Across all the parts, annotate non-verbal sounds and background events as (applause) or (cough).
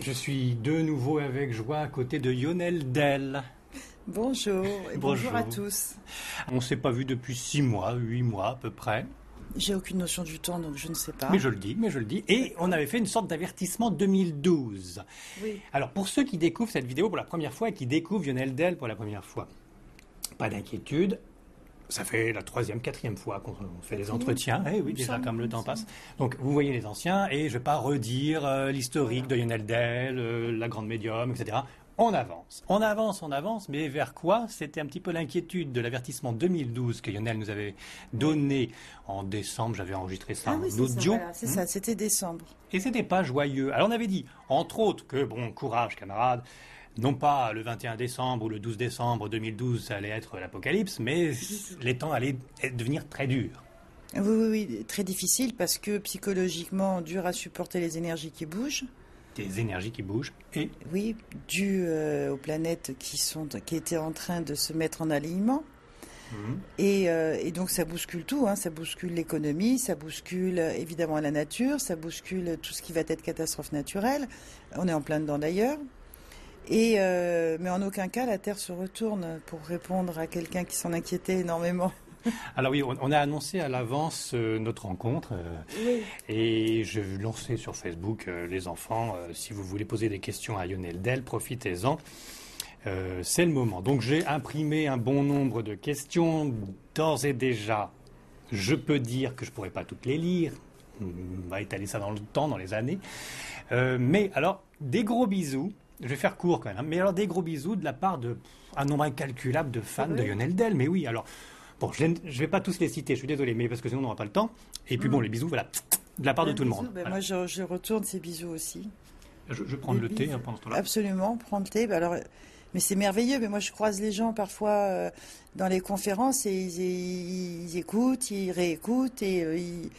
Je suis de nouveau avec joie à côté de Lionel Dell. Bonjour et bonjour, à tous. On ne s'est pas vu depuis six mois, huit mois à peu près. J'ai aucune notion du temps, donc je ne sais pas. Mais je le dis, mais je le dis. Et on avait fait une sorte d'avertissement 2012. Oui. Alors, pour ceux qui découvrent cette vidéo pour la première fois et qui découvrent Lionel Dell pour la première fois, pas d'inquiétude. Ça fait la troisième, quatrième fois qu'on fait les entretiens. Eh oui, déjà, comme le temps passe. Donc, vous voyez les anciens, et je ne vais pas redire euh, l'historique de Lionel Dell, euh, la grande médium, etc. On avance, on avance, on avance, mais vers quoi? C'était un petit peu l'inquiétude de l'avertissement 2012 que Lionel nous avait donné en décembre. J'avais enregistré ça Ah en oui, c'est ça, audio. voilà, c'est ça, c'était décembre. Et c'était pas joyeux. Alors on avait dit, entre autres, que bon, courage camarades, non pas le 21 décembre ou le 12 décembre 2012, ça allait être l'apocalypse, mais les temps allaient devenir très durs. Oui, oui, oui, très difficile parce que psychologiquement, dur à supporter les énergies qui bougent. Des énergies qui bougent et Oui, dû euh, aux planètes qui, sont, qui étaient en train de se mettre en alignement. Et, euh, et donc ça bouscule tout, hein. ça bouscule l'économie, ça bouscule évidemment la nature, ça bouscule tout ce qui va être catastrophe naturelle. On est en plein dedans d'ailleurs. Et euh, mais en aucun cas la Terre se retourne pour répondre à quelqu'un qui s'en inquiétait énormément. (laughs) Alors oui, on, a annoncé à l'avance euh, notre rencontre euh, et je vais lancer sur Facebook euh, les enfants. si vous voulez poser des questions à Lionel Dell, profitez-en. C'est le moment. Donc j'ai imprimé un bon nombre de questions. D'ores et déjà, je peux dire que je pourrais pas toutes les lire. On va étaler ça dans le temps, dans les années. Mais alors, des gros bisous. Je vais faire court quand même. hein, Mais alors, des gros bisous de la part de un nombre incalculable de fans de Lionel Dell. Mais oui, alors, bon, je ne vais pas tous les citer, je suis désolé, mais parce que sinon on n'aura pas le temps. Et puis bon, les bisous, voilà, de la part de tout le monde. ben Voilà. Moi je, je retourne ces bisous aussi. Je, je prends le thé hein, pendant ce temps-là. Absolument, prendre le thé. Ben alors, mais c'est merveilleux. Mais moi, je croise les gens parfois euh, dans les conférences et ils, ils- ils écoutent, ils réécoutent et, euh, ils-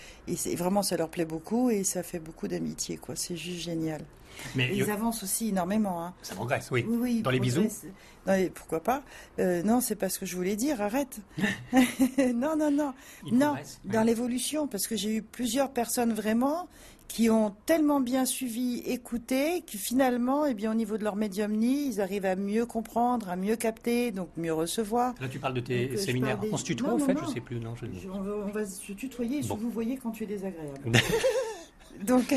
et vraiment ça leur plaît beaucoup et ça fait beaucoup d'amitié. quoi. C'est juste génial. Mais ils avancent aussi énormément. Hein. ça progresse, oui. Oui, oui, ils Dans les bisous les- pourquoi pas Euh, Non, c'est pas ce que je voulais dire. Arrête. (laughs) (laughs) non, non, non. Ils non, dans ouais. l'évolution, parce que j'ai eu plusieurs personnes vraiment qui ont tellement bien suivi, écouté, que finalement, eh bien, au niveau de leur médiumnie, ils arrivent à mieux comprendre, à mieux capter, donc mieux recevoir. Là, tu parles de tes Donc, euh, séminaires. des- On se tutoie, Non, non, fait? non. Je sais plus, non. Je... On, va, on va se tutoyer, Bon. vous voyez quand tu es désagréable. (laughs) donc,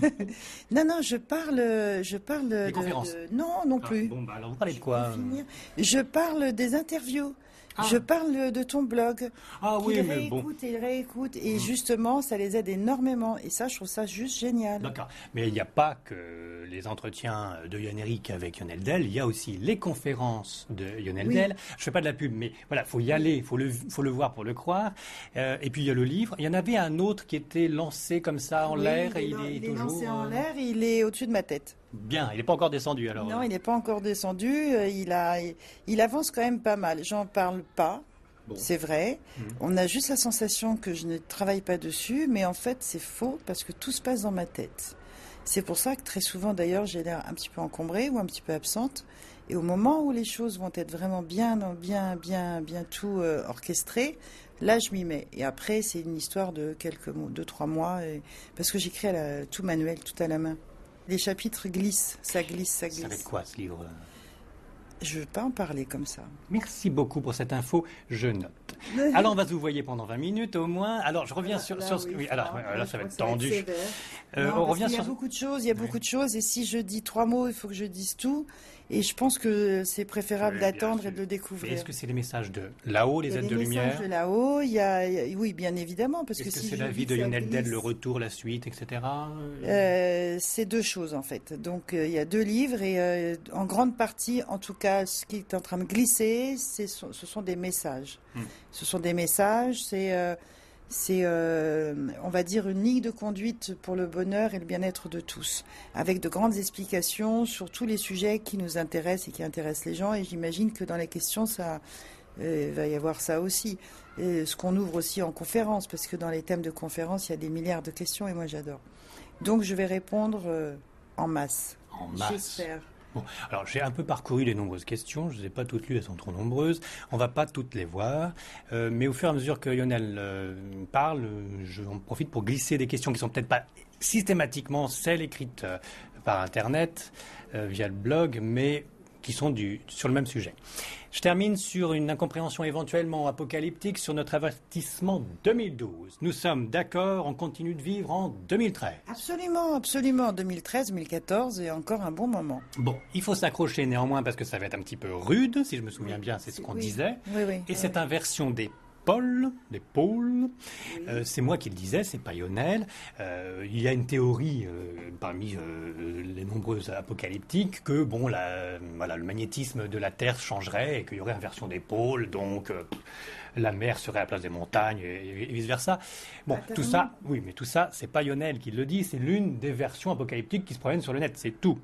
(laughs) non, non, je parle, je parle de, conférences. de- non, non Ah, plus. bon, bah alors, vous parlez de quoi finir, Je parle des interviews. Ah. Je parle de ton blog. Ah oui, qu'ils mais bon. Mm. réécoutent et réécoutent. Et justement, ça les aide énormément. Et ça, je trouve ça juste génial. D'accord. Mais il n'y a pas que les entretiens de Yann Eric avec Lionel Dell, il y a aussi les conférences de Lionel Oui. Dell. Je fais pas de la pub, mais voilà, faut y aller, faut le, faut le voir pour le croire. Euh, et puis il y a le livre. Il y en avait un autre qui était lancé comme ça en Oui, l'air et il est, il est toujours lancé en euh, l'air, il est au-dessus de ma tête. Bien. Il n'est pas encore descendu alors. non, euh, il n'est pas encore descendu. euh, Il, a, il avance quand même pas mal. J'en parle pas. Bon. C'est vrai. Mhm. On a juste la sensation que je ne travaille pas dessus, mais en fait, c'est faux parce que tout se passe dans ma tête. C'est pour ça que très souvent, d'ailleurs, j'ai l'air un petit peu encombrée ou un petit peu absente. Et au moment où les choses vont être vraiment bien, bien, bien, bien tout euh, orchestré, là, je m'y mets. Et après, c'est une histoire de quelques mois, deux, trois mois, et- parce que j'écris tout manuel, tout à la main. Les chapitres glissent, ça glisse, ça Ça va être glisse. quoi ce livre Je veux pas en parler comme ça. Merci beaucoup pour cette info, je note. (laughs) Alors on va vous voyez pendant 20 minutes au moins. Alors je reviens sur, Là, sur ce oui, oui, alors, là, ça va être va tendu. Euh, Non, on revient qu'il y sur a beaucoup de choses, il y a beaucoup de choses, et si je dis trois mots, il faut que je dise tout. Et je pense que c'est préférable d'attendre et de le découvrir. Est-ce que c'est les messages de là-haut, les aides des de messages lumière de là-haut, il y a, il y a- oui, bien évidemment, parce Est-ce que que si c'est la vie de Lionel Dell, glisse, le retour, la suite, etc. euh, c'est deux choses en fait. Donc euh, il y a deux livres et euh, en grande partie, en tout cas, ce qui est en train de glisser, ce sont des messages. Hmm. Ce sont des messages, c'est euh, c'est, euh, on va dire, une ligne de conduite pour le bonheur et le bien-être de tous, avec de grandes explications sur tous les sujets qui nous intéressent et qui intéressent les gens. Et j'imagine que dans les questions, ça euh, va y avoir ça aussi. Et ce qu'on ouvre aussi en conférence, parce que dans les thèmes de conférence, il y a des milliards de questions et moi j'adore. Donc je vais répondre euh, en masse. En masse. J'espère. Bon, alors j'ai un peu parcouru les nombreuses questions, je ne les ai pas toutes lues, elles sont trop nombreuses, on va pas toutes les voir, euh, mais au fur et à mesure que Lionel euh, parle, je en profite pour glisser des questions qui sont peut-être pas systématiquement celles écrites euh, par Internet, via le blog, mais qui sont du, sur le même sujet. Je termine sur une incompréhension éventuellement apocalyptique sur notre avertissement 2012. Nous sommes d'accord, on continue de vivre en 2013. Absolument, absolument. 2013, 2014 et encore un bon moment. Bon, il faut s'accrocher néanmoins parce que ça va être un petit peu rude, si je me souviens bien, c'est ce qu'on disait. Oui, oui, et cette inversion des Paul, des pôles. Euh, c'est moi qui le disais, c'est pas Lionel. Euh, il y a une théorie euh, parmi les nombreuses apocalyptiques que bon, la, voilà, le magnétisme de la Terre changerait et qu'il y aurait inversion des pôles, donc la mer serait à la place des montagnes et, vice versa. Bon, tout ça, oui, mais tout ça, c'est pas Lionel qui le dit, c'est l'une des versions apocalyptiques qui se promènent sur le net, c'est tout.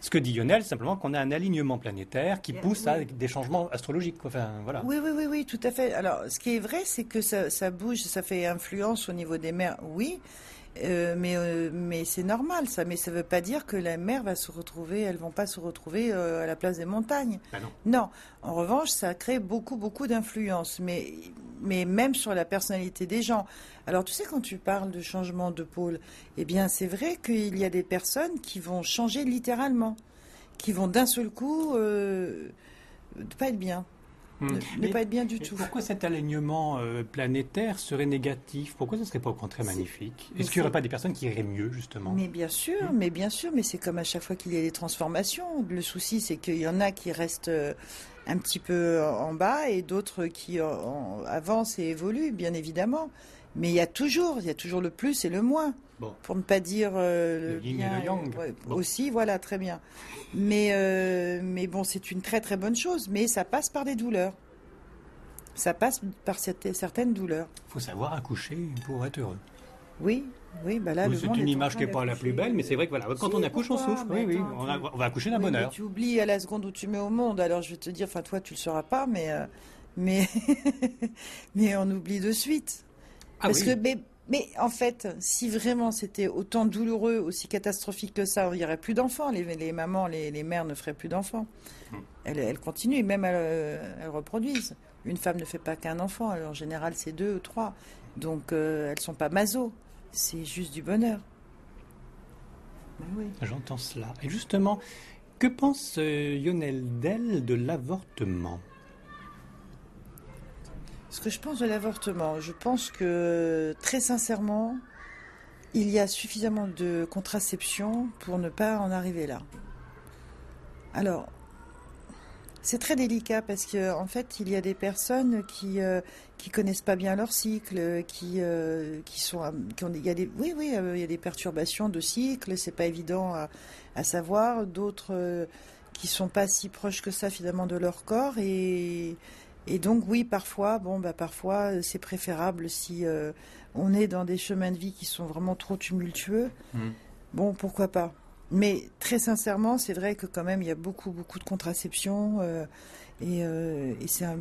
Ce que dit Lionel, c'est simplement qu'on a un alignement planétaire qui pousse à des changements astrologiques. Enfin, voilà. Oui, oui, oui, oui, tout à fait. Alors, ce qui est vrai, c'est que ça, ça bouge, ça fait influence au niveau des mers, oui. Euh, mais euh, mais c'est normal ça. Mais ça ne veut pas dire que la mer va se retrouver, elles vont pas se retrouver euh, à la place des montagnes. Ben non. non. En revanche, ça crée beaucoup beaucoup d'influence. Mais mais même sur la personnalité des gens. Alors tu sais quand tu parles de changement de pôle, eh bien c'est vrai qu'il y a des personnes qui vont changer littéralement, qui vont d'un seul coup ne pas être bien. Hmm. Ne, pas être bien du tout. Pourquoi cet alignement euh, planétaire serait négatif? Pourquoi ce ne serait pas au contraire magnifique? Est-ce qu'il n'y aurait pas des personnes qui iraient mieux, justement? Mais bien sûr, hmm. mais bien sûr, mais c'est comme à chaque fois qu'il y a des transformations. Le souci, c'est qu'il y en a qui restent euh, un petit peu en bas et d'autres qui avancent et évoluent, bien évidemment. Mais il y a toujours, il y a toujours le plus et le moins. Pour ne pas dire euh, le, yin et le yang. Aussi, voilà, très bien. Mais, euh, mais bon, c'est une très très bonne chose. Mais ça passe par des douleurs. Ça passe par certaines douleurs. Il faut savoir accoucher pour être heureux. Oui, oui, bah là, C'est une image qui n'est pas la plus belle, mais c'est vrai que voilà, quand on accouche, on souffre. Oui, oui, on, va accoucher d'un bonheur. tu oublies à la seconde où tu mets au monde. Alors je vais te dire, enfin toi, tu le sauras pas, mais euh, mais (laughs) mais on oublie de suite. Ah Parce que mais en fait, si vraiment c'était autant douloureux, aussi catastrophique que ça, il n'y aurait plus d'enfants. Les, mamans, les, mères ne feraient plus d'enfants. Hmm. Elles, continuent, même elles, reproduisent. Une femme ne fait pas qu'un enfant. Alors, en général, c'est deux ou trois. Donc, euh, elles ne sont pas maso. C'est juste du bonheur. Ben oui. J'entends cela. Et justement, que pense euh, Lionel Dell de l'avortement? Ce que je pense de l'avortement, je pense que très sincèrement, il y a suffisamment de contraception pour ne pas en arriver là. Alors, c'est très délicat parce qu'en en fait, il y a des personnes qui euh, qui connaissent pas bien leur cycle, qui euh, qui sont qui ont, il y a des oui oui euh, il y a des perturbations de cycle, c'est pas évident à, à savoir. D'autres qui sont pas si proches que ça finalement de leur corps et et donc oui, parfois, bon, bah parfois euh, c'est préférable si euh, on est dans des chemins de vie qui sont vraiment trop tumultueux. Mmh. Bon, pourquoi pas. Mais très sincèrement, c'est vrai que quand même il y a beaucoup beaucoup de contraception euh, et, c'est un,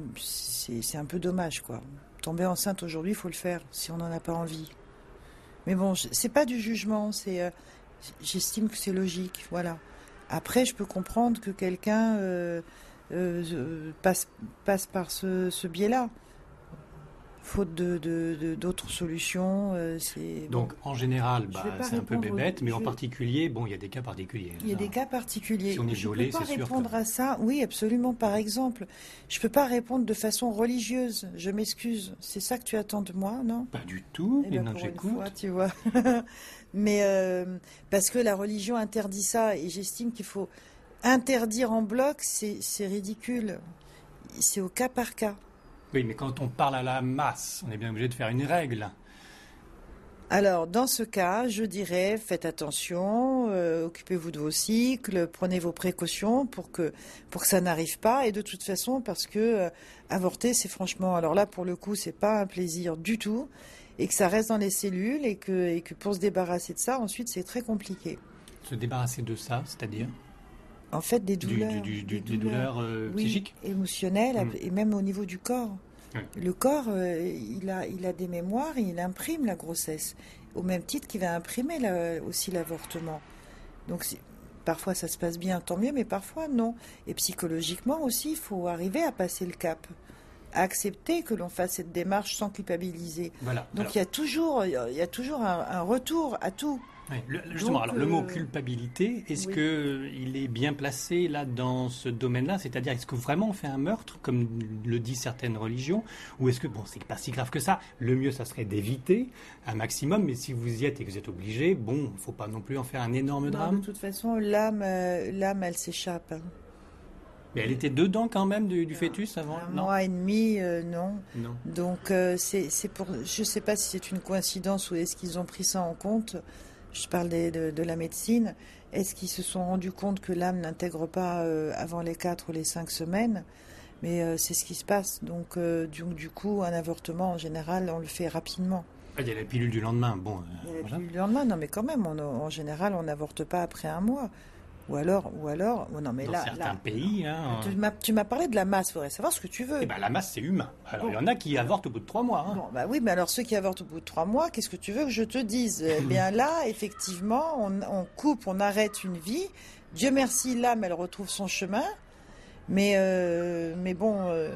un peu dommage quoi. Tomber enceinte aujourd'hui, il faut le faire si on n'en a pas envie. Mais bon, c'est pas du jugement, c'est j'estime que c'est logique, voilà. Après, je peux comprendre que quelqu'un euh, passe, passe par ce, ce biais-là. Faute d'autres de, d'autres solutions, euh, c'est donc en général, bah, c'est un peu bébête, mais en particulier, bon, il y a des cas particuliers. Il y a des cas particuliers. Si on est je ne peux pas répondre à ça. Oui, absolument. Par exemple, je peux pas répondre de façon religieuse. Je m'excuse. C'est ça que tu attends de moi, non? Pas du tout. Eh ben, j'écoute. Tu vois. (laughs) mais euh, parce que la religion interdit ça, et j'estime qu'il faut Interdire en bloc, c'est ridicule. C'est au cas par cas. Oui, mais quand on parle à la masse, on est bien obligé de faire une règle. Alors, dans ce cas, je dirais, faites attention, euh, occupez-vous de vos cycles, prenez vos précautions pour que, pour que ça n'arrive pas. Et de toute façon, parce que euh, avorter, c'est franchement, alors là, pour le coup, c'est pas un plaisir du tout, et que ça reste dans les cellules, et que, et que pour se débarrasser de ça, ensuite, c'est très compliqué. Se débarrasser de ça, c'est-à-dire? En fait des douleurs, des, douleurs, euh, psychiques, émotionnelles mm. et même au niveau du corps. Le corps, euh, il a, il a des mémoires et il imprime la grossesse, au même titre qu'il va imprimer aussi l'avortement. Donc parfois ça se passe bien, tant mieux, mais parfois non. Et psychologiquement aussi, il faut arriver à passer le cap, à accepter que l'on fasse cette démarche sans culpabiliser. Voilà. Donc il y a toujours, il y a toujours un, un retour à tout. Justement, alors, le mot culpabilité, est-ce que il est bien placé là dans ce domaine-là? C'est-à-dire, est-ce que vraiment on fait un meurtre, comme le disent certaines religions, ou est-ce que bon, c'est pas si grave que ça Le mieux, ça serait d'éviter un maximum, mais si vous y êtes et que vous êtes obligé, bon, faut pas non plus en faire un énorme drame. de toute façon, l'âme, l'âme, elle s'échappe. Hein. Mais elle était dedans quand même du, fœtus avant? Un mois et demi, euh, non. Donc euh, c'est pour. Je ne sais pas si c'est une coïncidence ou est-ce qu'ils ont pris ça en compte. Je parle de, la médecine. Est-ce qu'ils se sont rendus compte que l'âme n'intègre pas euh, avant les 4 ou les 5 semaines? Mais c'est ce qui se passe. Donc du, du, coup, un avortement en général, on le fait rapidement. Ah, il y a la pilule du lendemain. Bon, il y a la pilule du lendemain, non mais quand même, en général, on n'avorte pas après un mois. Ou alors, ou alors, non mais Dans là, certains pays, hein, tu m'as parlé de la masse. Il faudrait savoir ce que tu veux. Eh ben, la masse, c'est humain. Alors, il y en a qui avortent au bout de trois mois. Hein. Bon, bah oui, mais alors ceux qui avortent au bout de trois mois, qu'est-ce que tu veux que je te dise? Eh (laughs) bien là, effectivement, on, coupe, on arrête une vie. Dieu merci, l'âme, elle retrouve son chemin. Mais, euh, mais bon, euh,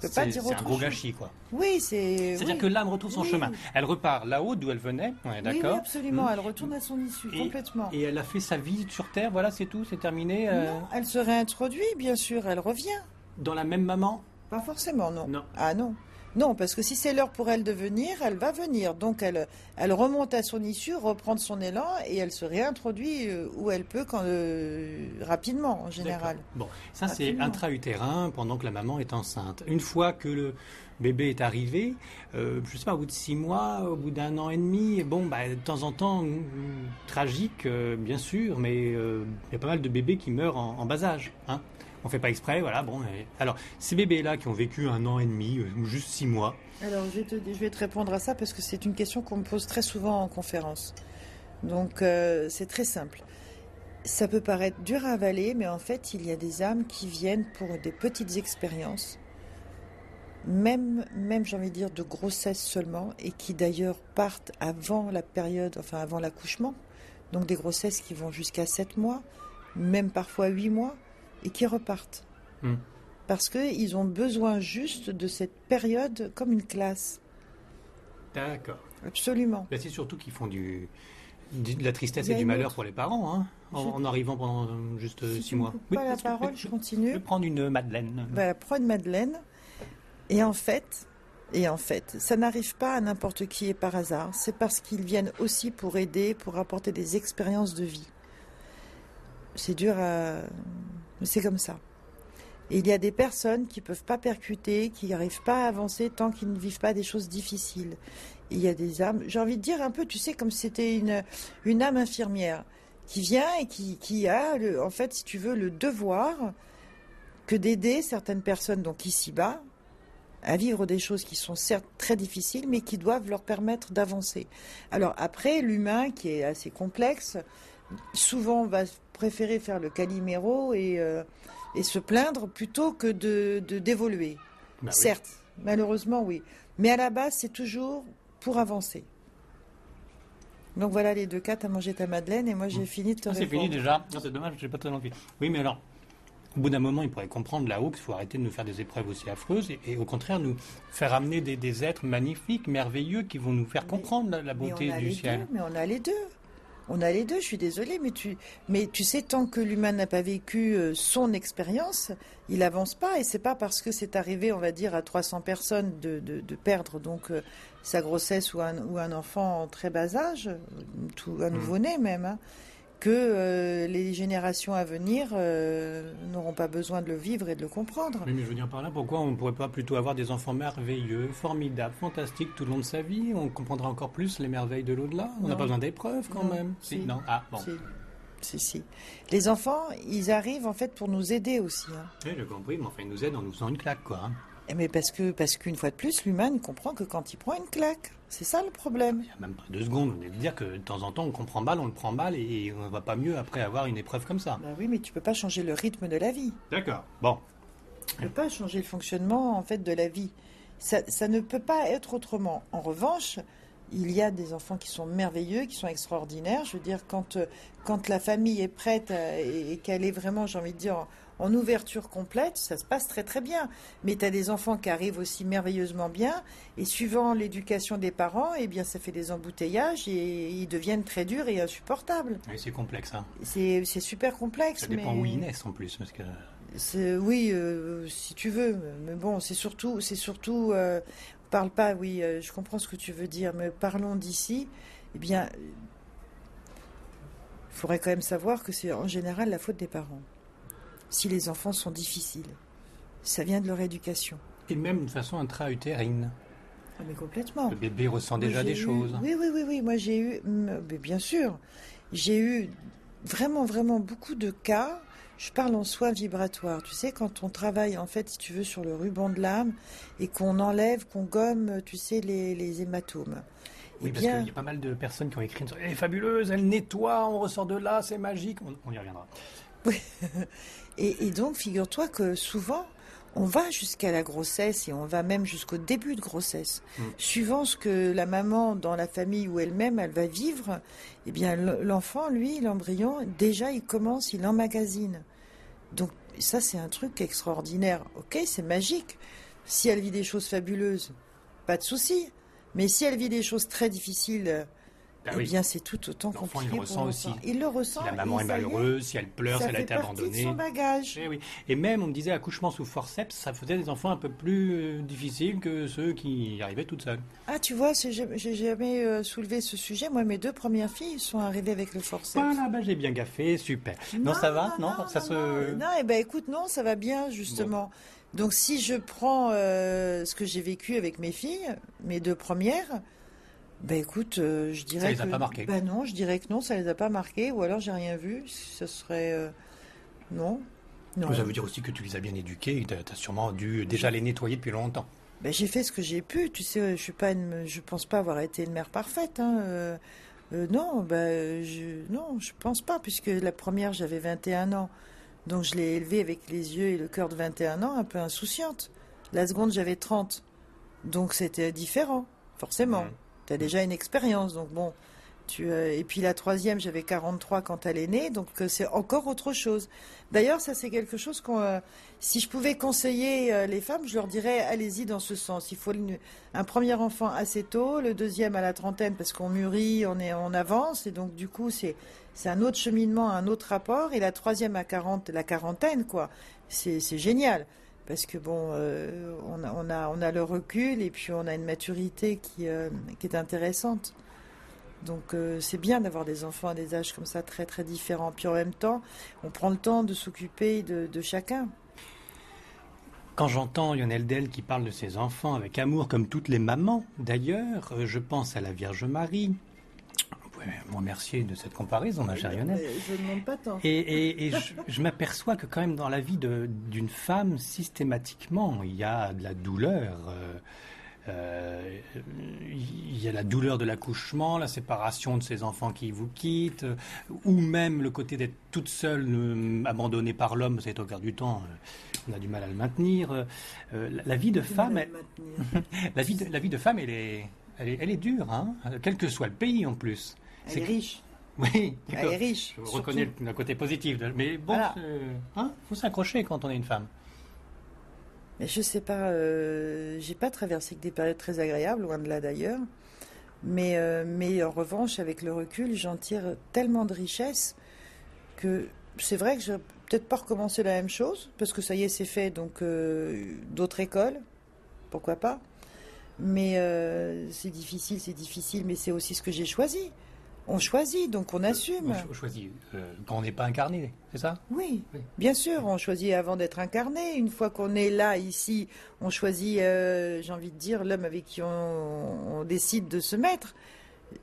c'est un gros gâchis, quoi. Oui, c'est. C'est-à-dire que l'âme retrouve son chemin. Elle repart là-haut d'où elle venait, d'accord Oui, absolument. Hmm. Elle retourne à son issue, complètement. Et elle a fait sa vie sur Terre, voilà, c'est tout, c'est terminé. Euh. Non, elle se réintroduit, bien sûr, elle revient. Dans la même maman? Pas forcément, non. non. Ah non. Non, parce que si c'est l'heure pour elle de venir, elle va venir. Donc elle, elle remonte à son issue, reprend son élan et elle se réintroduit euh, où elle peut quand, euh, rapidement en général. Bon, ça c'est intra-utérin pendant que la maman est enceinte. Une fois que le bébé est arrivé, euh, je sais pas, au bout de six mois, au bout d'un an et demi, bon, bah, de temps en temps, tragique, bien sûr, mais il y a pas mal de bébés qui meurent en, en bas âge. Hein on fait pas exprès, voilà. Bon, alors ces bébés-là qui ont vécu un an et demi euh, ou juste six mois. Alors je vais, te, répondre à ça parce que c'est une question qu'on me pose très souvent en conférence. Donc euh, c'est très simple. Ça peut paraître dur à avaler, mais en fait il y a des âmes qui viennent pour des petites expériences, même, même j'ai envie de dire de grossesse seulement, et qui d'ailleurs partent avant la période, enfin avant l'accouchement. Donc des grossesses qui vont jusqu'à sept mois, même parfois huit mois et qui repartent. Hmm. Parce qu'ils ont besoin juste de cette période comme une classe. D'accord. Absolument. c'est surtout qu'ils font du, de la tristesse et du malheur pour les parents, hein, en, arrivant pendant juste six mois. Pas la parole, je continue. Je vais prendre une madeleine. Voilà, prends une madeleine. Et en fait, et en fait, ça n'arrive pas à n'importe qui et par hasard. C'est parce qu'ils viennent aussi pour aider, pour apporter des expériences de vie. C'est dur à, c'est comme ça. il y a des personnes qui ne peuvent pas percuter, qui n'arrivent pas à avancer tant qu'ils ne vivent pas des choses difficiles. il y a des âmes, j'ai envie de dire un peu, tu sais, comme si c'était une, âme infirmière qui vient et qui, a, en fait, si tu veux, le devoir que d'aider certaines personnes, donc ici-bas, à vivre des choses qui sont certes très difficiles, mais qui doivent leur permettre d'avancer. Alors après, l'humain, qui est assez complexe, souvent va préférer faire le caliméro et, euh, et se plaindre plutôt que de d'évoluer. Bah Certes, malheureusement oui. Mais à la base, c'est toujours pour avancer. Donc voilà les deux cas, tu as mangé ta madeleine et moi j'ai mmh. fini de te ah, C'est fini déjà, c'est dommage, j'ai pas très envie. Oui, mais alors, au bout d'un moment, il pourrait comprendre là-haut qu'il faut arrêter de nous faire des épreuves aussi affreuses et, au contraire nous faire amener des, êtres magnifiques, merveilleux qui vont nous faire comprendre la, beauté du ciel. mais on a les deux. On a les deux, je suis désolée, mais tu, mais tu sais, tant que l'humain n'a pas vécu euh, son expérience, il avance pas. Et c'est pas parce que c'est arrivé, on va dire, à 300 personnes de, de, perdre donc euh, sa grossesse ou un, ou un enfant en très bas âge, tout, un mmh. nouveau-né même, hein, que euh, les générations à venir euh, n'auront pas besoin de le vivre et de le comprendre. Oui, mais je veux dire par là, pourquoi on ne pourrait pas plutôt avoir des enfants merveilleux, formidables, fantastiques tout le long de sa vie? On comprendra encore plus les merveilles de l'au-delà On n'a pas besoin d'épreuves quand même si. Non Ah, bon. Si. si. Les enfants, ils arrivent en fait pour nous aider aussi. Hein. Oui, j'ai compris, mais enfin, ils nous aident en nous faisant une claque, quoi. Hein. Eh, mais parce que parce qu'une fois de plus, l'humain comprend que quand il prend une claque. C'est ça le problème. Il n'y a même pas deux secondes. On est de dire que de temps en temps, on comprend mal, on le prend mal et on ne va pas mieux après avoir une épreuve comme ça. Bah oui, mais tu peux pas changer le rythme de la vie. D'accord. Bon. Tu peux pas changer le fonctionnement en fait de la vie. Ça, ça ne peut pas être autrement. En revanche, il y a des enfants qui sont merveilleux, qui sont extraordinaires. Je veux dire, quand, euh, quand la famille est prête et, qu'elle est vraiment, j'ai envie de dire, en, ouverture complète, ça se passe très très bien. Mais tu as des enfants qui arrivent aussi merveilleusement bien, et suivant l'éducation des parents, eh bien, ça fait des embouteillages et ils deviennent très durs et insupportables. Oui, c'est complexe. Hein. C'est super complexe. Ça dépend où ils naissent en plus. Parce que... Oui, euh, si tu veux. Mais bon, c'est surtout, c'est surtout euh, parle pas, oui, euh, je comprends ce que tu veux dire, mais parlons d'ici. Eh bien, il faudrait quand même savoir que c'est en général la faute des parents. Si les enfants sont difficiles, ça vient de leur éducation. Et même de façon intra-utérine. Ah, mais complètement. Le bébé ressent déjà des choses. Oui, oui, oui, oui. Moi, j'ai eu, mais bien sûr, j'ai eu vraiment, vraiment beaucoup de cas je parle en soins vibratoires. Tu sais, quand on travaille, en fait, si tu veux, sur le ruban de l'âme et qu'on enlève, qu'on gomme, tu sais, les, hématomes. Oui, eh parce qu'il y a pas mal de personnes qui ont écrit Elle est fabuleuse, elle nettoie, on ressort de là, c'est magique. On, y reviendra. Oui. (laughs) et, donc, figure-toi que souvent, on va jusqu'à la grossesse et on va même jusqu'au début de grossesse. Mm. Suivant ce que la maman dans la famille ou elle-même elle va vivre, eh bien l'enfant, lui, l'embryon, déjà il commence, il emmagasine. Donc ça, c'est un truc extraordinaire. Ok, c'est magique. Si elle vit des choses fabuleuses, pas de souci. Mais si elle vit des choses très difficiles, bah eh bien, c'est tout autant compliqué. il le ressent aussi. Il le ressent. Si la maman est malheureuse, si elle pleure, si elle a été abandonnée. De son bagage. Et, eh oui. et même, on me disait, accouchement sous forceps, ça faisait des enfants un peu plus euh, difficiles que ceux qui arrivaient toutes seules. Ah, tu vois, j'ai jamais euh, soulevé ce sujet. Moi, mes deux premières filles sont arrivées avec le forceps. Voilà, bah, j'ai bien gaffé, super. Non, ça va? Non, ça se. Non, eh ben, écoute, non, ça va bien, justement. Donc, si je prends euh, ce que j'ai vécu avec mes filles, mes deux premières, ben écoute, euh, je dirais. Ça les a pas marqués. Ben non, je dirais que non, ça les a pas marqués, ou alors j'ai rien vu. Ce serait euh, non. non. Ça veut dire aussi que tu les as bien éduqués. Tu as, sûrement dû déjà les nettoyer depuis longtemps. Ben j'ai fait ce que j'ai pu. Tu sais, je suis pas, je pense pas avoir été une mère parfaite. Hein. Euh, non, ben je, non, je pense pas, puisque la première j'avais 21 ans, donc je l'ai élevée avec les yeux et le cœur de 21 ans, un peu insouciante. La seconde j'avais 30, donc c'était différent, forcément. Mmh tu as déjà une expérience. Donc bon, tu, euh, et puis la troisième, j'avais 43 quand elle est née, donc euh, c'est encore autre chose. D'ailleurs, ça c'est quelque chose qu'on, euh, si je pouvais conseiller les femmes, je leur dirais allez-y dans ce sens. Il faut un premier enfant assez tôt, le deuxième à la trentaine parce qu'on mûrit, on est, on avance et donc du coup c'est c'est un autre cheminement, un autre rapport. Et la troisième à 40, la quarantaine quoi, c'est génial parce que bon, euh, on, a, on, le recul et puis on a une maturité qui, euh, est intéressante. Donc euh, c'est bien d'avoir des enfants à des âges comme ça très très différents. Puis en même temps, on prend le temps de s'occuper de, de, chacun. Quand j'entends Lionel Del qui parle de ses enfants avec amour, comme toutes les mamans d'ailleurs, je pense à la Vierge Marie, me remercier de cette comparaison, ma chère Lionel. Je ne demande pas tant. Et, je, m'aperçois que quand même dans la vie d'une femme, systématiquement, il y a de la douleur. Euh, euh, il y a la douleur de l'accouchement, la séparation de ses enfants qui vous quittent, ou même le côté d'être toute seule, euh, abandonnée par l'homme, c'est au cœur du temps, on a du mal à le maintenir. la, vie de femme, (laughs) la vie de, la vie de femme, elle est, elle est, dure, hein, quel que soit le pays en plus. Elle est, riche. (laughs) Oui, elle est riche. Je reconnais le, côté positif. Mais bon, il hein, faut s'accrocher quand on est une femme. Mais je sais pas, euh, j'ai pas traversé que des périodes très agréables, loin de là d'ailleurs. Mais, euh, mais en revanche, avec le recul, j'en tire tellement de richesse que c'est vrai que je vais peut-être pas recommencer la même chose, parce que ça y est, c'est fait, donc euh, d'autres écoles, pourquoi pas. Mais euh, c'est difficile, c'est difficile, mais c'est aussi ce que j'ai choisi. On choisit, donc on assume. On choisit euh, quand on n'est pas incarné, c'est ça? Oui, bien sûr, on choisit avant d'être incarné. Une fois qu'on est là, ici, on choisit, euh, j'ai envie de dire, l'homme avec qui on, décide de se mettre.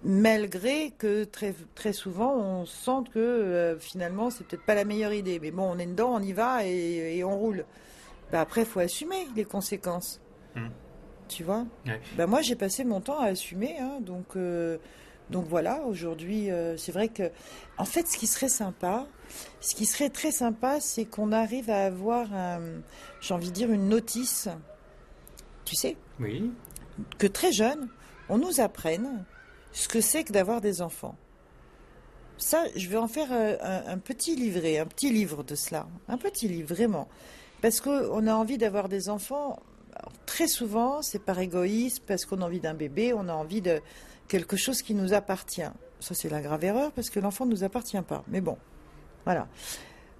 Malgré que très, très souvent, on sente que finalement, c'est peut-être pas la meilleure idée. Mais bon, on est dedans, on y va et, on roule. Bah, après, il faut assumer les conséquences. Hum tu vois? Ben moi, j'ai passé mon temps à assumer, hein, donc euh, donc voilà. Aujourd'hui, euh, c'est vrai que, en fait, ce qui serait sympa, ce qui serait très sympa, c'est qu'on arrive à avoir, j'ai envie de dire, une notice, tu sais. Oui. Que très jeune, on nous apprenne ce que c'est que d'avoir des enfants. Ça, je vais en faire euh, un, petit livret, un petit livre de cela. Un petit livre, vraiment. Parce qu'on a envie d'avoir des enfants. très souvent, c'est par égoïsme, parce qu'on a envie d'un bébé, on a envie de quelque chose qui nous appartient. Ça, c'est la grave erreur, parce que l'enfant ne nous appartient pas. Mais bon, voilà.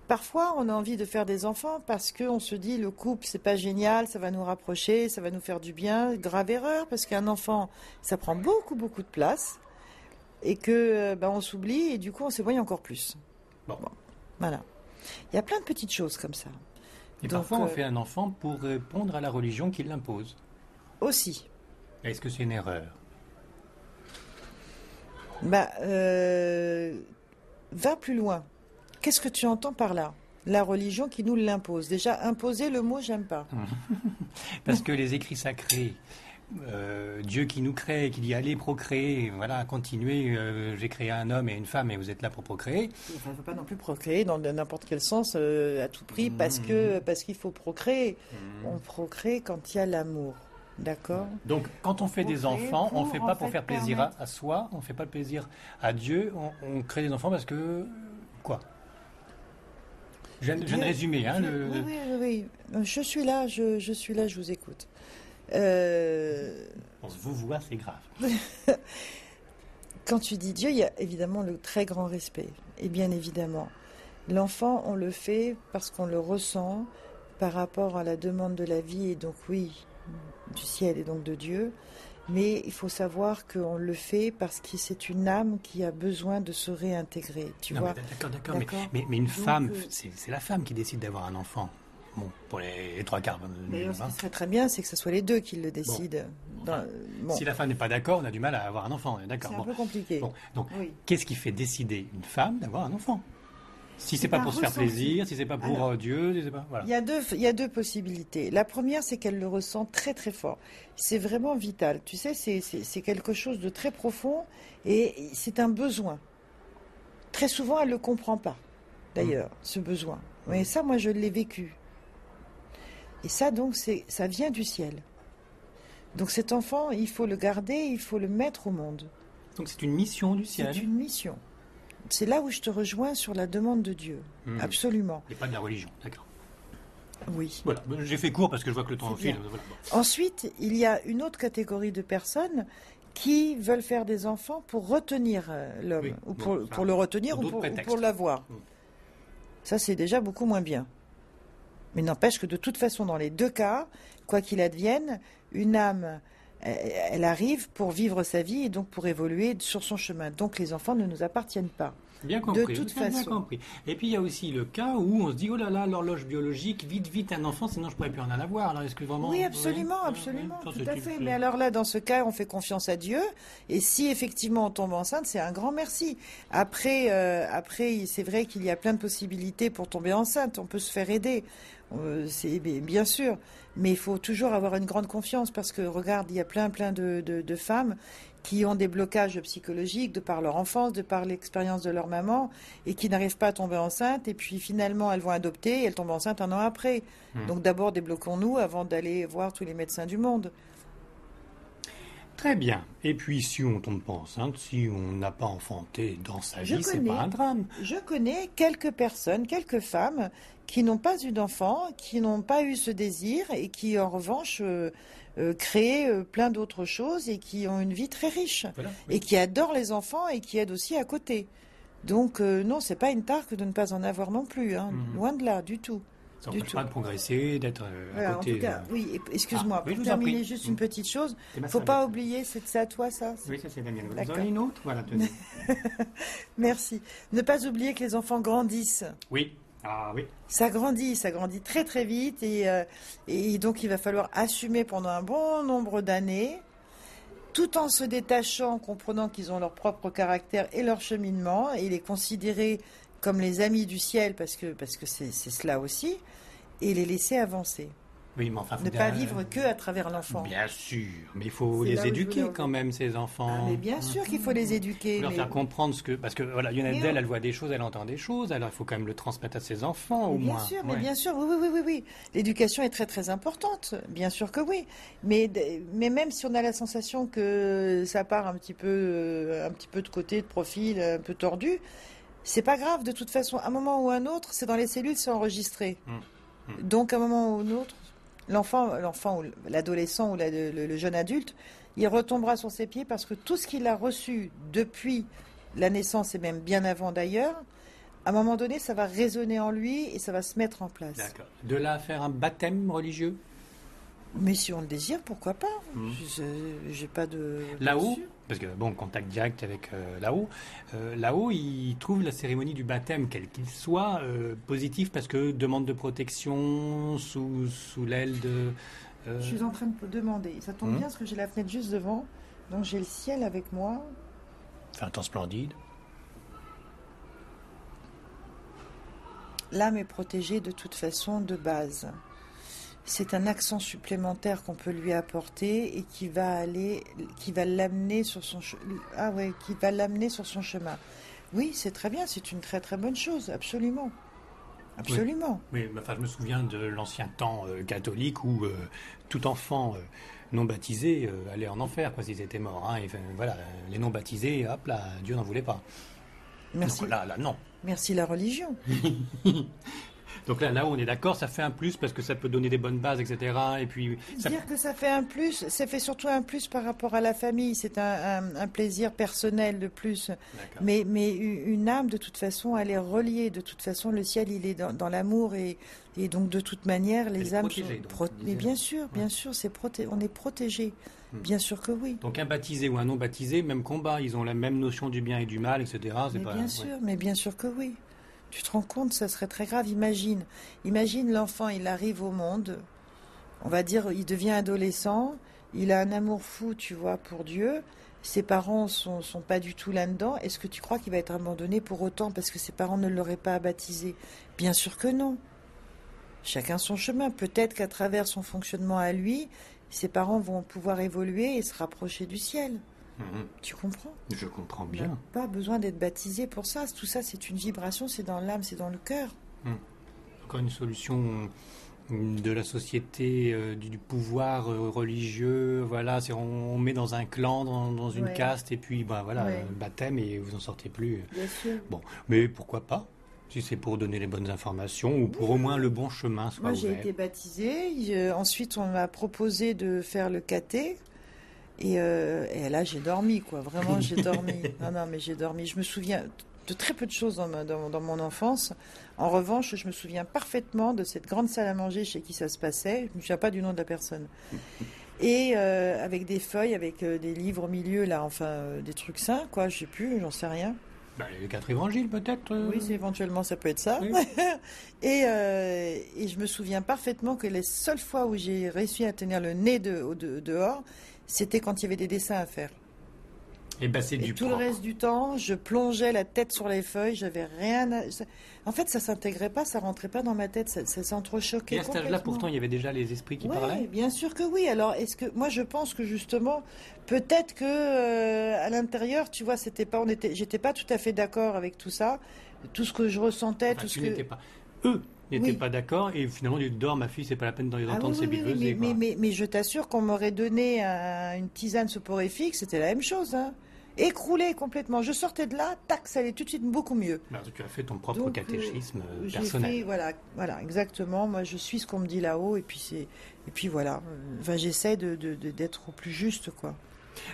Parfois, on a envie de faire des enfants parce qu'on se dit le couple, c'est pas génial, ça va nous rapprocher, ça va nous faire du bien. Grave erreur, parce qu'un enfant, ça prend beaucoup, beaucoup de place et que ben, on s'oublie et du coup, on s'éloigne encore plus. Bon. Voilà. Il y a plein de petites choses comme ça. Et parfois, on euh, fait un enfant pour répondre à la religion qui l'impose. Aussi. Est-ce que c'est une erreur? Bah, euh, Va plus loin. Qu'est-ce que tu entends par là? La religion qui nous l'impose. Déjà, imposer le mot, j'aime pas. (laughs) Parce que les écrits sacrés, euh, Dieu qui nous crée, qui dit allez procréer, voilà, continuez, euh, j'ai créé un homme et une femme et vous êtes là pour procréer. il ne faut pas non plus procréer dans n'importe quel sens euh, à tout prix parce que mmh. parce qu'il faut procréer. Mmh. On procrée quand il y a l'amour. D'accord. Donc, quand on fait des enfants, on ne fait pas pour faire plaisir à, soi, on ne fait pas plaisir à Dieu, on crée des enfants parce que quoi? Je viens, de résumer. Hein, oui, oui, oui, Je suis là, je, je suis là, je vous écoute. Euh... On se vous voit, c'est grave. (laughs) Quand tu dis Dieu, il y a évidemment le très grand respect. Et bien évidemment, l'enfant, on le fait parce qu'on le ressent par rapport à la demande de la vie, et donc oui, du ciel et donc de Dieu mais il faut savoir qu'on le fait parce que c'est une âme qui a besoin de se réintégrer. Tu vois D'accord, d'accord. Mais, mais, une femme, euh, c'est la femme qui décide d'avoir un enfant. Bon, pour les, trois quarts. Mais ce qui serait très bien, c'est que ce soit les deux qui le décident. Si la femme n'est pas d'accord, on a du mal à avoir un enfant. D'accord. C'est un peu compliqué. donc, qu'est-ce qui fait décider une femme d'avoir un enfant? Si c'est pas pour se faire plaisir, si c'est pas pour euh, Dieu, si pas, voilà. Il y a deux, il y a deux possibilités. La première, c'est qu'elle le ressent très très fort. C'est vraiment vital. Tu sais, c'est quelque chose de très profond et c'est un besoin. Très souvent, elle le comprend pas. D'ailleurs, mm. ce besoin. Mais ça, moi, je l'ai vécu. Et ça, donc, c'est, ça vient du ciel. Donc, cet enfant, il faut le garder, il faut le mettre au monde. Donc, c'est une mission du ciel. C'est une mission c'est là où je te rejoins sur la demande de Dieu. Hmm. Absolument. Et pas de la religion, d'accord. Oui. Voilà, j'ai fait court parce que je vois que le temps file. Ensuite, il y a une autre catégorie de personnes qui veulent faire des enfants pour retenir euh, l'homme, ou pour, le retenir ou pour, l'avoir. Hmm. Ça, c'est déjà beaucoup moins bien. Mais n'empêche que de toute façon, dans les deux cas, quoi qu'il advienne, une âme elle arrive pour vivre sa vie et donc pour évoluer sur son chemin. Donc les enfants ne nous appartiennent pas. Bien compris. De toute façon. Bien compris. Et puis il y a aussi le cas où on se dit oh là là l'horloge biologique vite vite un enfant sinon je pourrais plus en avoir. Alors est-ce que vraiment Oui absolument absolument tout à fait. Mais alors là dans ce cas on fait confiance à Dieu et si effectivement on tombe enceinte c'est un grand merci. Après euh, après c'est vrai qu'il y a plein de possibilités pour tomber enceinte. On peut se faire aider. Euh, c'est bien sûr, mais il faut toujours avoir une grande confiance parce que regarde, il y a plein plein de, de, femmes qui ont des blocages psychologiques de par leur enfance, de par l'expérience de leur maman et qui n'arrivent pas à tomber enceinte et puis finalement elles vont adopter et elles tombent enceintes un an après. Hmm. Donc d'abord débloquons-nous avant d'aller voir tous les médecins du monde. Très bien. Et puis, si on tombe pas enceinte, si on n'a pas enfanté dans sa vie, c'est pas un drame. Je connais quelques personnes, quelques femmes qui n'ont pas eu d'enfants, qui n'ont pas eu ce désir et qui, en revanche, euh, euh, créent euh, plein d'autres choses et qui ont une vie très riche et qui adorent les enfants et qui aident aussi à côté. Donc, non, c'est pas une tare que de ne pas en avoir non plus, hein. mhm. loin de là, du tout. Ça n'empêche pas de progresser, d'être à côté. En tout cas, oui, excuse-moi, ah, pour terminer juste une petite chose, il ne faut pas oublier, c'est à toi ça Oui, ça c'est Damien. Vous en une autre? Voilà, (laughs) Merci. Ne pas oublier que les enfants grandissent. Oui. Ah oui. Ça grandit, ça grandit très très vite et, euh, et donc il va falloir assumer pendant un bon nombre d'années tout en se détachant, en comprenant qu'ils ont leur propre caractère et leur cheminement, et les considérer comme les amis du ciel, parce que parce que c'est cela aussi, et les laisser avancer. Oui, mais enfin, ne pas vivre que à travers l'enfant. Bien sûr, mais il faut les éduquer quand même, ces enfants. Ah, mais bien sûr qu'il faut les éduquer. Leur faire comprendre ce que. Parce que voilà, Lionel Dell, elle voit des choses, elle entend des choses, alors il faut quand même le transmettre à ses enfants, au bien moins. Bien sûr, mais bien sûr, oui, oui, oui, oui. L'éducation est très, très importante, bien sûr que oui. Mais, mais même si on a la sensation que ça part un petit peu, euh, un petit peu de côté, de profil, un peu tordu, c'est pas grave, de toute façon. À un moment ou un autre, c'est dans les cellules, c'est enregistré. Hum, hum. Donc, à un moment ou un autre, l'enfant, l'enfant ou l'adolescent ou le, jeune adulte, il retombera sur ses pieds parce que tout ce qu'il a reçu depuis la naissance et même bien avant d'ailleurs, à un moment donné, ça va résonner en lui et ça va se mettre en place. D'accord. De là à faire un baptême religieux? Mais si on le désire, pourquoi pas? Hmm. J'ai pas de. Là-haut, parce que bon, contact direct avec euh, là-haut, euh, là-haut, il trouve la cérémonie du baptême, quel qu'il soit, euh, positif parce que demande de protection sous, sous l'aile de. Je suis en train de demander. Ça tombe hmm. bien parce que j'ai la fenêtre juste devant, donc j'ai le ciel avec moi. C'est un temps splendide. L'âme est protégée de toute façon de base c'est un accent supplémentaire qu'on peut lui apporter et qui va aller, qui va l'amener sur son ah ouais, qui va l'amener sur son chemin. Oui, c'est très bien, c'est une très très bonne chose, absolument. Absolument. Oui, enfin, je me souviens de l'ancien temps euh, catholique où euh, tout enfant euh, non baptisé allait en enfer, quoi, s'ils étaient morts. Hein, et, voilà, les non baptisés, hop là, Dieu n'en voulait pas. Merci. là, là, non. Merci la religion. (laughs) Donc là, là où on est d'accord, ça fait un plus parce que ça peut donner des bonnes bases, etc. Et puis dire que ça fait un plus, ça fait surtout un plus par rapport à la famille. C'est un, plaisir personnel de plus. Mais, mais une âme, de toute façon, elle est reliée. De toute façon, le ciel, il est dans, l'amour et, et, donc de toute manière, les âmes sont. mais bien sûr, bien sûr, c'est on est protégé. Hmm. Bien sûr que oui. Donc un baptisé ou un non baptisé, même combat, ils ont la même notion du bien et du mal, etc. Mais bien sûr, mais bien sûr que oui. Tu te rends compte, ça serait très grave. Imagine, imagine l'enfant, il arrive au monde, on va dire, il devient adolescent, il a un amour fou, tu vois, pour Dieu. Ses parents sont, sont pas du tout là-dedans. Est-ce que tu crois qu'il va être abandonné pour autant parce que ses parents ne l'auraient pas baptisé? Bien sûr que non. Chacun son chemin. Peut-être qu'à travers son fonctionnement à lui, ses parents vont pouvoir évoluer et se rapprocher du ciel. Mhm. Tu comprends Je comprends bien. Pas besoin d'être baptisé pour ça. Tout ça, c'est une vibration, c'est dans l'âme, c'est dans le cœur. Mhm. Encore une solution de la société, euh, du, pouvoir euh, religieux. Voilà, c'est on, met dans un clan, dans, une caste, et puis bah, voilà, baptême et vous en sortez plus. Bien sûr. Bon, mais pourquoi pas si c'est pour donner les bonnes informations ou pour au moins le bon chemin Moi, j'ai été baptisée. ensuite, on m'a proposé de faire le caté. Euh, et, là, j'ai dormi, quoi. Vraiment, j'ai dormi. (laughs) Non, non, mais j'ai dormi. Je me souviens de très peu de choses dans, dans, mon enfance. En revanche, je me souviens parfaitement de cette grande salle à manger chez qui ça se passait. Je ne me souviens pas du nom de la personne. Et euh, avec des feuilles, avec euh, des livres au milieu, là, enfin, des trucs sains, quoi. Je sais plus, j'en sais rien. Bah, les quatre évangiles, peut-être Oui, éventuellement, ça peut être ça. (laughs) et, et, je me souviens parfaitement que les seules fois où j'ai réussi à tenir le nez de, de, dehors, c'était quand il y avait des dessins à faire. Et, ben, c'est et du tout le reste du temps, je plongeais la tête sur les feuilles, j'avais rien. À... En fait, ça s'intégrait pas, ça rentrait pas dans ma tête, ça, ça s'entrechoquait. Et à cet âge-là, pourtant, il y avait déjà les esprits qui parlaient. Bien sûr que oui. Alors, est-ce que moi, je pense que justement, peut-être que euh, à l'intérieur, tu vois, c'était pas, on était, j'étais pas tout à fait d'accord avec tout ça, tout ce que je ressentais, tout ce que. Pas. Eux n'était pas d'accord et finalement il dort ma fille c'est pas la peine d'entendre ah, oui, oui, mais, mais, mais, je t'assure qu'on m'aurait donné une tisane soporifique c'était la même chose hein. écroulé complètement. Je sortais de là tac ça allait tout de suite beaucoup mieux. Bah, tu as fait ton propre catéchisme euh, personnel. voilà voilà exactement. Moi je suis ce qu'on me dit là-haut et puis c'est et puis voilà. Enfin j'essaie de, d'être au plus juste quoi.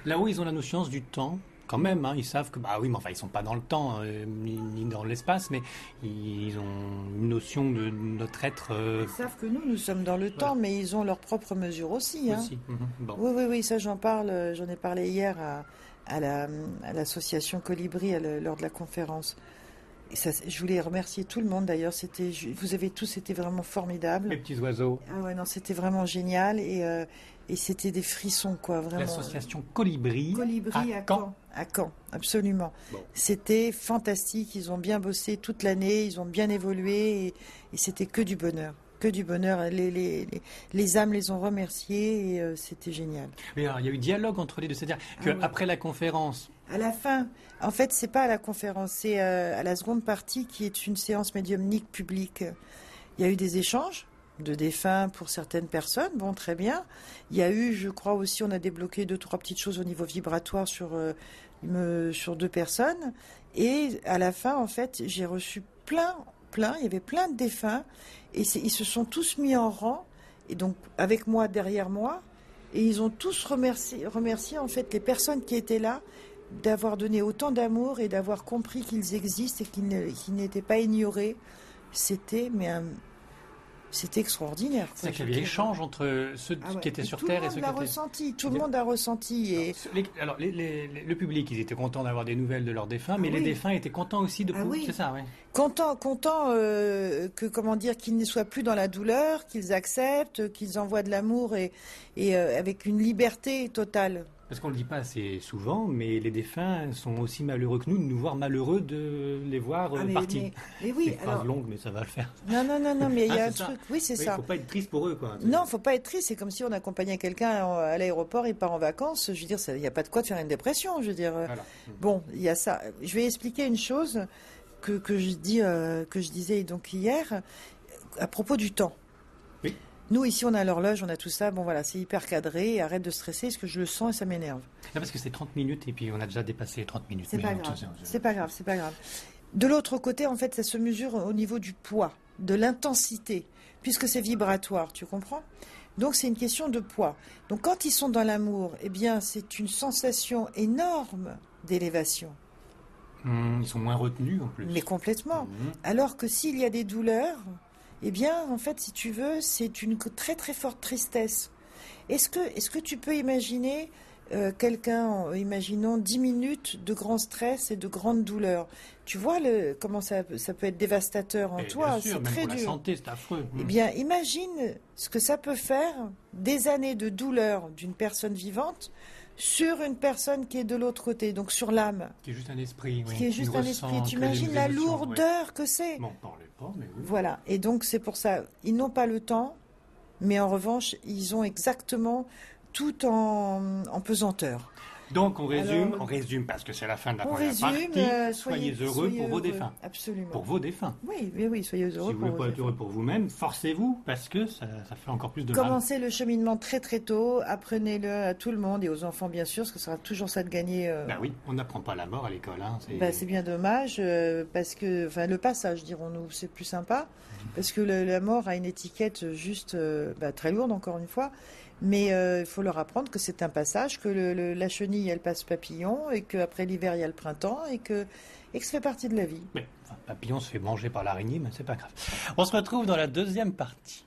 Là-haut ils ont la notion du temps quand même, hein, ils savent que, bah oui, mais enfin, ils sont pas dans le temps euh, ni, dans l'espace, mais ils ont une notion de notre être. Euh, ils savent que nous, nous sommes dans le temps, mais ils ont leurs propres mesures aussi. Hein. Mhm, oui, oui, oui, ça j'en parle, euh, j'en ai parlé hier à, à l'association Colibri lors de la conférence. Et ça, je voulais remercier tout le monde d'ailleurs. C'était, vous avez tous été vraiment formidables. Les petits oiseaux. Ah ouais, non, c'était vraiment génial et, et c'était des frissons quoi, vraiment. L'association Colibri. Colibri à, Caen à Caen, absolument. C'était fantastique, ils ont bien bossé toute l'année, ils ont bien évolué et, c'était que du bonheur, que du bonheur. Les, les, les, âmes les ont remerciés et c'était génial. Mais alors, il y a eu dialogue entre les deux, c'est-à-dire qu'après ah après la conférence, à la fin. En fait, c'est pas à la conférence, c'est à la seconde partie qui est une séance médiumnique publique. Il y a eu des échanges de défunts pour certaines personnes. Bon, très bien. Il y a eu, je crois aussi, on a débloqué deux, trois petites choses au niveau vibratoire sur, euh, sur deux personnes. Et à la fin, en fait, j'ai reçu plein, plein, il y avait plein de défunts. Et ils se sont tous mis en rang, et donc avec moi, derrière moi. Et ils ont tous remercié, remercié en fait les personnes qui étaient là d'avoir donné autant d'amour et d'avoir compris qu'ils existent et qu'ils n'étaient pas ignorés. C'était mais un, c'était extraordinaire. C'est qu'il y avait échange entre ceux ah qui étaient sur Terre et ceux qui étaient... ressenti, tout le monde a ressenti. Et... Alors, le public, ils étaient contents d'avoir des nouvelles de leurs défunts, mais ah les défunts étaient contents aussi de... Ah oui. C'est ça, oui. Contents, contents euh, que, comment dire, qu'ils ne soient plus dans la douleur, qu'ils acceptent, qu'ils envoient de l'amour et, et euh, avec une liberté totale. Parce qu'on ne le dit pas assez souvent, mais les défunts sont aussi malheureux que nous de nous voir malheureux de les voir ah, partis. Mais, oui, alors... longue, mais ça va le faire. Non, non, non, non mais il y a ah, un truc. Oui, c'est ça. Il ne faut pas être triste pour eux, quoi. Non, il ne faut pas être triste. C'est comme si on accompagnait quelqu'un à l'aéroport, il part en vacances. Je veux dire, il n'y a pas de quoi de faire une dépression. Je veux dire. Bon, il y a ça. Je vais expliquer une chose que, que je dis, euh, que je disais donc hier à propos du temps. Nous, ici, on a l'horloge, on a tout ça. Bon, voilà, c'est hyper cadré. Arrête de stresser, parce que je le sens et ça m'énerve. Non, parce que c'est 30 minutes et puis on a déjà dépassé les 30 minutes. C'est pas, grave. C'est pas grave, c'est pas grave. De l'autre côté, en fait, ça se mesure au niveau du poids, de l'intensité, puisque c'est vibratoire, tu comprends? Donc c'est une question de poids. Donc quand ils sont dans l'amour, eh bien c'est une sensation énorme d'élévation. Mmh, ils sont moins retenus en plus. Mais complètement. Mmh. Alors que s'il y a des douleurs, eh bien, en fait, si tu veux, c'est une très très forte tristesse. Est-ce que, est que tu peux imaginer euh, quelqu'un, imaginons 10 minutes de grand stress et de grande douleur? Tu vois le, comment ça, ça peut être dévastateur en toi, c'est très dur. la santé, c'est affreux. Eh bien, imagine ce que ça peut faire des années de douleur d'une personne vivante sur une personne qui est de l'autre côté, donc sur l'âme. Qui est juste un esprit. Qui est juste un esprit. Tu imagines la lourdeur que c'est. Bon, pas, mais oui. Voilà. Et donc c'est pour ça, ils n'ont pas le temps, mais en revanche, ils ont exactement tout en, en pesanteur. Donc on résume, on résume parce que c'est la fin de la première partie. Euh, soyez, heureux pour vos défunts. Absolument. Pour vos défunts. Oui, oui, oui soyez heureux. Si vous voulez pas être heureux pour vous-même, forcez-vous parce que ça, fait encore plus de Commencez le cheminement très très tôt, apprenez-le à tout le monde et aux enfants bien sûr, parce que ce sera toujours ça de gagner. Euh... Ben oui, on n'apprend pas la mort à l'école. Hein, ben, c'est bien dommage euh, parce que, enfin le passage dirons-nous, c'est plus sympa parce que la mort a une étiquette juste ben, très lourde encore une fois. Mais euh, il faut leur apprendre que c'est un passage, que la chenille, elle passe papillon, et qu'après l'hiver, il y a le printemps, et que, et que ça fait partie de la vie. Mais, papillon se fait manger par l'araignée, mais c'est pas grave. On se retrouve dans la deuxième partie.